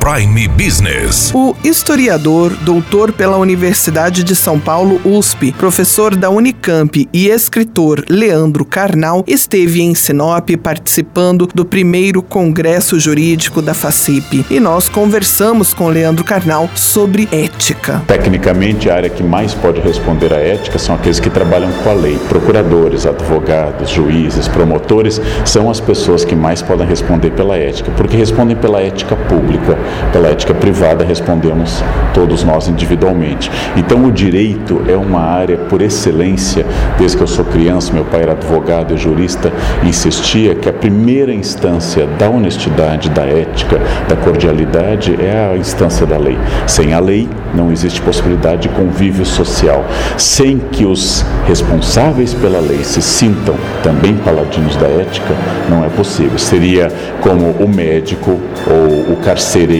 Prime Business. O historiador, doutor pela Universidade de São Paulo, USP, professor da Unicamp e escritor Leandro Carnal esteve em Sinop participando do primeiro Congresso Jurídico da FACIP. E nós conversamos com Leandro Carnal sobre ética. Tecnicamente, a área que mais pode responder à ética são aqueles que trabalham com a lei. Procuradores, advogados, juízes, promotores são as pessoas que mais podem responder pela ética, porque respondem pela ética pública pela ética privada respondemos todos nós individualmente. Então o direito é uma área por excelência, desde que eu sou criança, meu pai era advogado e jurista, insistia que a primeira instância da honestidade, da ética, da cordialidade é a instância da lei. Sem a lei não existe possibilidade de convívio social. Sem que os responsáveis pela lei se sintam também paladinos da ética, não é possível. Seria como o médico ou o carcereiro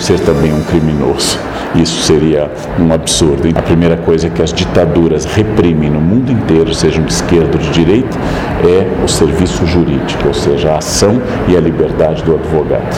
ser também um criminoso. Isso seria um absurdo. A primeira coisa que as ditaduras reprimem no mundo inteiro, sejam de esquerda ou de direita, é o serviço jurídico, ou seja, a ação e a liberdade do advogado.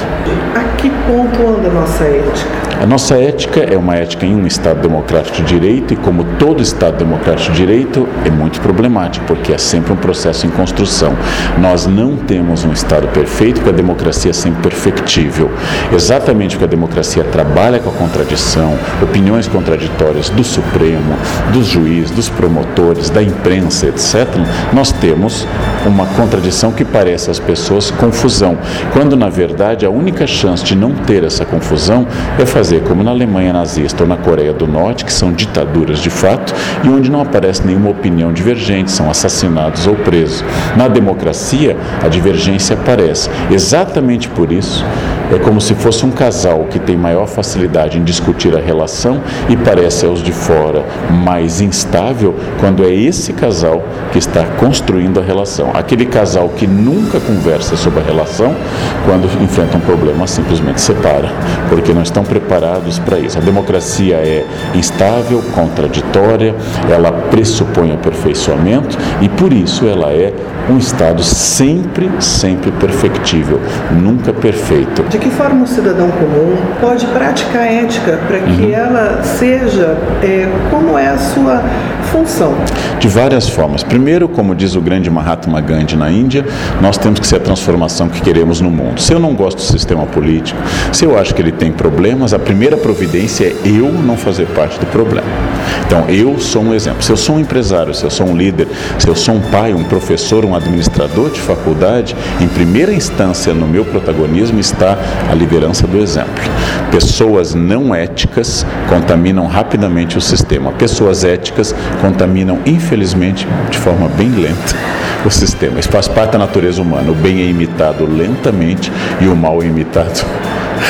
A que ponto anda a nossa ética? A nossa ética é uma ética em um Estado democrático de direito e, como todo Estado democrático de direito, é muito problemático, porque é sempre um processo em construção. Nós não temos um Estado perfeito, porque a democracia é sempre perfectível. Exatamente porque a democracia trabalha com a contradição, opiniões contraditórias do Supremo, dos juízes, dos promotores, da imprensa, etc., nós temos uma contradição que parece às pessoas confusão, quando na verdade a única chance de não ter essa confusão é fazer como na Alemanha nazista ou na Coreia do Norte, que são ditaduras de fato e onde não aparece nenhuma opinião divergente, são assassinados ou presos. Na democracia, a divergência aparece. Exatamente por isso, é como se fosse um casal que tem maior facilidade em discutir a relação e parece aos de fora mais instável quando é esse casal que está construindo a relação. Aquele casal que nunca conversa sobre a relação, quando enfrenta um problema, simplesmente separa, porque não estão preparados para isso. A democracia é instável, contraditória, ela pressupõe aperfeiçoamento e por isso ela é um Estado sempre, sempre perfectível, nunca perfeito. De que forma o cidadão comum pode praticar a ética para que uhum. ela seja é, como é a sua função? De várias formas. Primeiro, como diz o grande Mahatma Gandhi na Índia, nós temos que ser a transformação que queremos no mundo. Se eu não gosto do sistema político, se eu acho que ele tem problemas, a primeira providência é eu não fazer parte do problema. Então, eu sou um exemplo. Se eu sou um empresário, se eu sou um líder, se eu sou um pai, um professor, um administrador de faculdade, em primeira instância no meu protagonismo está a liderança do exemplo. Pessoas não éticas contaminam rapidamente o sistema. Pessoas éticas contaminam, infelizmente, de forma bem lenta o sistema. Isso faz parte da natureza humana. O bem é imitado lentamente e o mal é imitado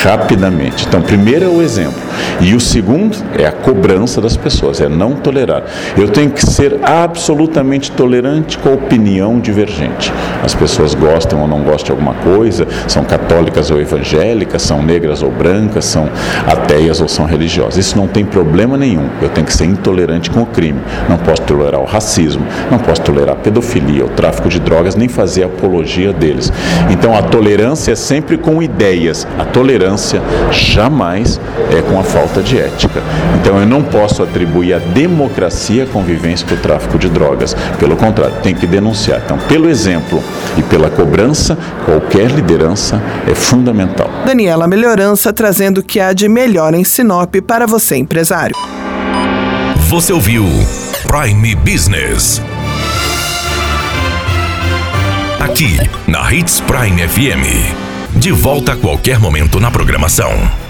rapidamente. Então, primeiro é o exemplo. E o segundo é a cobrança das pessoas, é não tolerar. Eu tenho que ser absolutamente tolerante com a opinião divergente. As pessoas gostam ou não gostam de alguma coisa, são católicas ou evangélicas, são negras ou brancas, são ateias ou são religiosas. Isso não tem problema nenhum. Eu tenho que ser intolerante com o crime. Não posso tolerar o racismo, não posso tolerar a pedofilia, o tráfico de drogas, nem fazer apologia deles. Então a tolerância é sempre com ideias. A tolerância jamais é com a falta de ética. Então eu não posso atribuir a democracia a convivência com o tráfico de drogas. Pelo contrário, tem que denunciar. Então, pelo exemplo e pela cobrança, qualquer liderança é fundamental. Daniela Melhorança trazendo o que há de melhor em Sinop para você, empresário. Você ouviu Prime Business. Aqui, na Hits Prime FM. De volta a qualquer momento na programação.